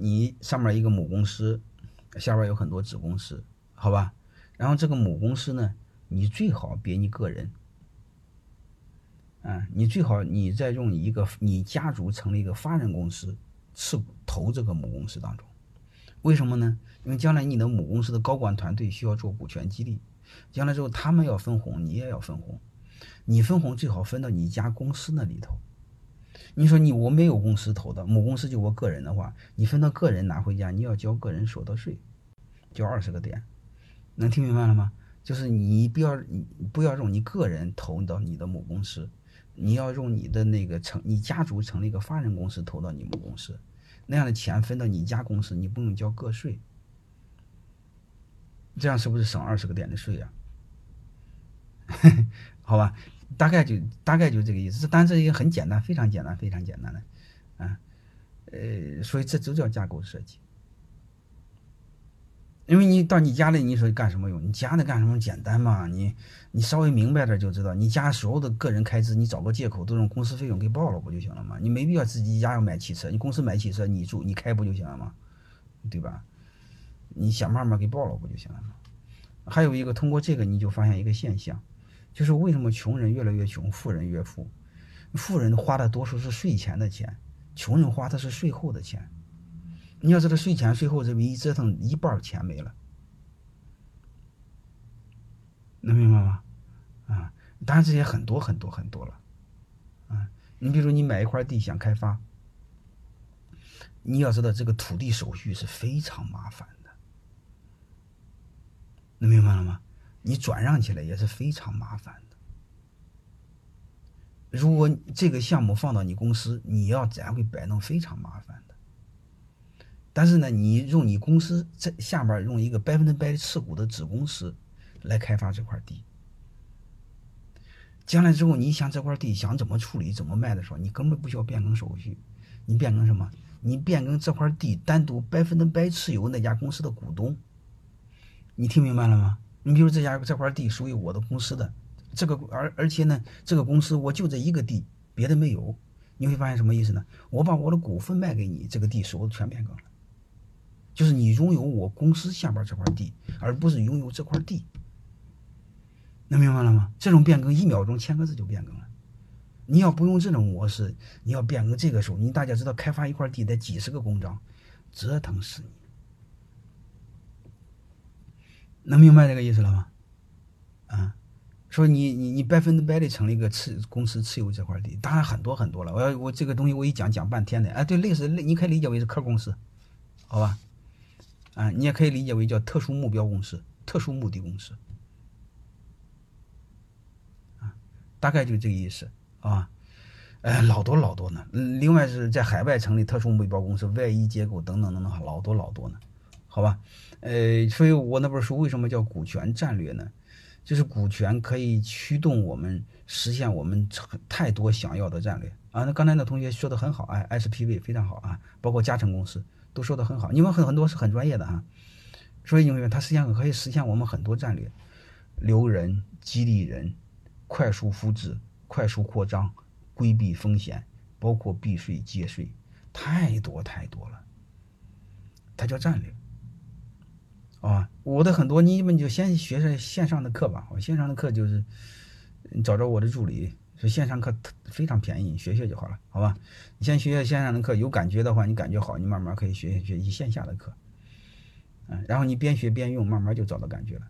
你上面一个母公司，下边有很多子公司，好吧？然后这个母公司呢，你最好别你个人，啊，你最好你再用一个你家族成立一个法人公司，是投这个母公司当中。为什么呢？因为将来你的母公司的高管团队需要做股权激励，将来之后他们要分红，你也要分红。你分红最好分到你家公司那里头。你说你我没有公司投的，母公司就我个人的话，你分到个人拿回家，你要交个人所得税，交二十个点。能听明白了吗？就是你不要你不要用你个人投到你的母公司，你要用你的那个成你家族成立一个法人公司投到你母公司。那样的钱分到你家公司，你不用交个税，这样是不是省二十个点的税呀？好吧，大概就大概就这个意思。这单这也很简单，非常简单，非常简单的，啊，呃，所以这就叫架构设计。因为你到你家里，你说干什么用？你家里干什么简单嘛？你你稍微明白点就知道，你家所有的个人开支，你找个借口都用公司费用给报了不就行了吗？你没必要自己家要买汽车，你公司买汽车你住你开不就行了吗？对吧？你想办法给报了不就行了吗？还有一个，通过这个你就发现一个现象，就是为什么穷人越来越穷，富人越富？富人花的多数是税前的钱，穷人花的是税后的钱。你要知道，税前税后这么一折腾，一半钱没了，能明白吗？啊，当然这些很多很多很多了，啊，你比如你买一块地想开发，你要知道这个土地手续是非常麻烦的，能明白了吗？你转让起来也是非常麻烦的。如果这个项目放到你公司，你要怎样会摆弄，非常麻烦的。但是呢，你用你公司在下边用一个百分之百持股的子公司来开发这块地，将来之后你想这块地想怎么处理怎么卖的时候，你根本不需要变更手续，你变更什么？你变更这块地单独百分之百持有那家公司的股东。你听明白了吗？你比如这家这块地属于我的公司的，这个而而且呢，这个公司我就这一个地，别的没有，你会发现什么意思呢？我把我的股份卖给你，这个地所有全变更了。就是你拥有我公司下边这块地，而不是拥有这块地，能明白了吗？这种变更一秒钟签个字就变更了。你要不用这种模式，你要变更这个时候，你大家知道开发一块地得几十个公章，折腾死你。能明白这个意思了吗？啊，说你你你百分之百的成立一个持公司持有这块地，当然很多很多了。我要我这个东西我一讲讲半天的。哎，对，类似你可以理解为是壳公司，好吧？啊，你也可以理解为叫特殊目标公司、特殊目的公司，啊，大概就这个意思啊。哎，老多老多呢。另外是在海外成立特殊目标公司、外衣结构等等等等，老多老多呢。好吧，呃，所以我那本书为什么叫股权战略呢？就是股权可以驱动我们实现我们太多想要的战略啊。那刚才那同学说的很好，哎，SPV 非常好啊，包括嘉诚公司。都说的很好，你们很很多是很专业的哈，所以因为它实际上可以实现我们很多战略，留人、激励人、快速复制、快速扩张、规避风险，包括避税节税，太多太多了，它叫战略。啊，我的很多你们就先学学线上的课吧，我线上的课就是找找我的助理。说线上课非常便宜，学学就好了，好吧？你先学学线上的课，有感觉的话，你感觉好，你慢慢可以学学习线下的课，嗯，然后你边学边用，慢慢就找到感觉了。